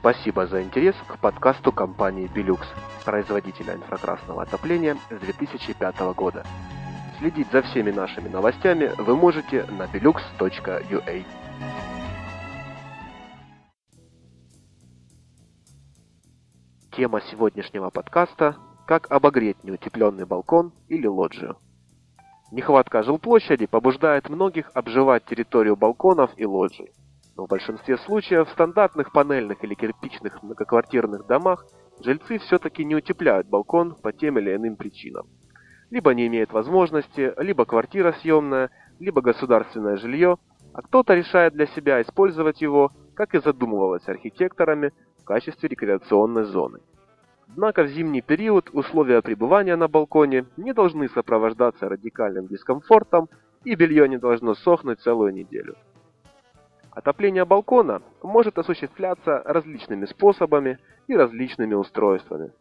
Спасибо за интерес к подкасту компании Belux, производителя инфракрасного отопления с 2005 года. Следить за всеми нашими новостями вы можете на belux.ua. Тема сегодняшнего подкаста – как обогреть неутепленный балкон или лоджию. Нехватка жилплощади побуждает многих обживать территорию балконов и лоджий. Но в большинстве случаев в стандартных панельных или кирпичных многоквартирных домах жильцы все-таки не утепляют балкон по тем или иным причинам. Либо не имеют возможности, либо квартира съемная, либо государственное жилье, а кто-то решает для себя использовать его, как и задумывалось архитекторами, в качестве рекреационной зоны. Однако в зимний период условия пребывания на балконе не должны сопровождаться радикальным дискомфортом и белье не должно сохнуть целую неделю. Отопление балкона может осуществляться различными способами и различными устройствами.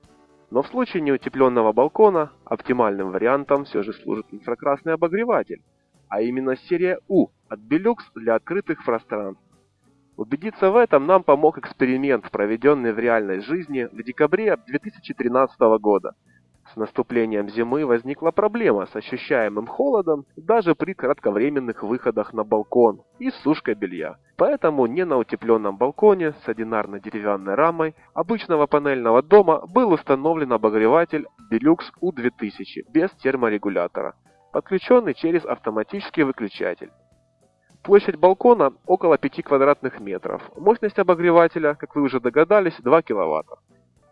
Но в случае неутепленного балкона оптимальным вариантом все же служит инфракрасный обогреватель, а именно серия U от Belux для открытых пространств. Убедиться в этом нам помог эксперимент, проведенный в реальной жизни в декабре 2013 года. С наступлением зимы возникла проблема с ощущаемым холодом даже при кратковременных выходах на балкон и сушкой белья. Поэтому не на утепленном балконе с одинарно-деревянной рамой обычного панельного дома был установлен обогреватель Belux U2000 без терморегулятора, подключенный через автоматический выключатель. Площадь балкона около 5 квадратных метров. Мощность обогревателя, как вы уже догадались, 2 киловатта.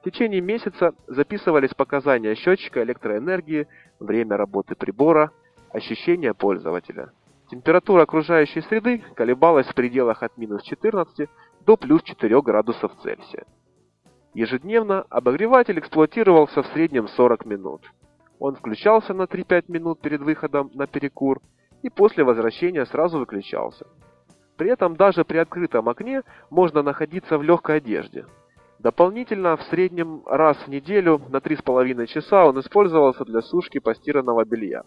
В течение месяца записывались показания счетчика электроэнергии, время работы прибора, ощущения пользователя. Температура окружающей среды колебалась в пределах от минус 14 до плюс 4 градусов Цельсия. Ежедневно обогреватель эксплуатировался в среднем 40 минут. Он включался на 3-5 минут перед выходом на перекур – и после возвращения сразу выключался. При этом даже при открытом окне можно находиться в легкой одежде. Дополнительно в среднем раз в неделю на 3,5 часа он использовался для сушки постиранного белья.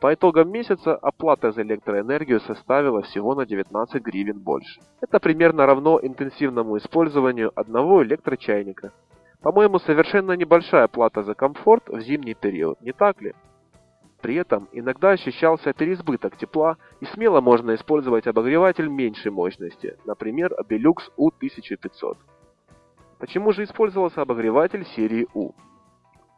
По итогам месяца оплата за электроэнергию составила всего на 19 гривен больше. Это примерно равно интенсивному использованию одного электрочайника. По-моему, совершенно небольшая плата за комфорт в зимний период, не так ли? При этом иногда ощущался переизбыток тепла и смело можно использовать обогреватель меньшей мощности, например, Belux U1500. Почему же использовался обогреватель серии U?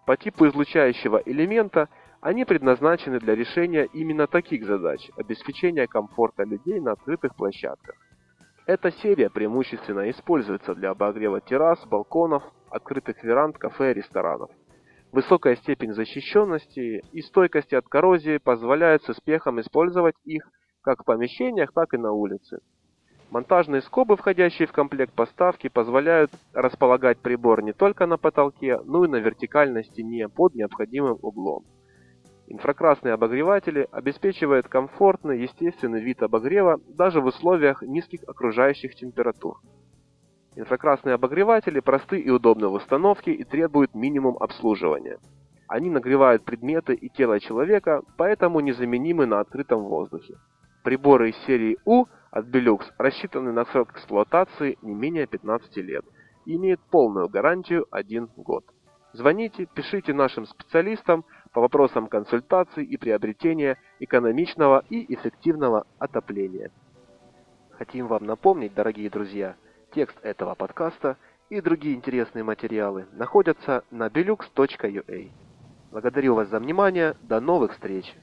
По типу излучающего элемента они предназначены для решения именно таких задач – обеспечения комфорта людей на открытых площадках. Эта серия преимущественно используется для обогрева террас, балконов, открытых веранд, кафе и ресторанов – Высокая степень защищенности и стойкости от коррозии позволяет с успехом использовать их как в помещениях, так и на улице. Монтажные скобы, входящие в комплект поставки, позволяют располагать прибор не только на потолке, но и на вертикальной стене под необходимым углом. Инфракрасные обогреватели обеспечивают комфортный, естественный вид обогрева даже в условиях низких окружающих температур. Инфракрасные обогреватели просты и удобны в установке и требуют минимум обслуживания. Они нагревают предметы и тело человека, поэтому незаменимы на открытом воздухе. Приборы из серии U от Belux рассчитаны на срок эксплуатации не менее 15 лет и имеют полную гарантию 1 год. Звоните, пишите нашим специалистам по вопросам консультации и приобретения экономичного и эффективного отопления. Хотим вам напомнить, дорогие друзья, Текст этого подкаста и другие интересные материалы находятся на belux.ua. Благодарю вас за внимание. До новых встреч!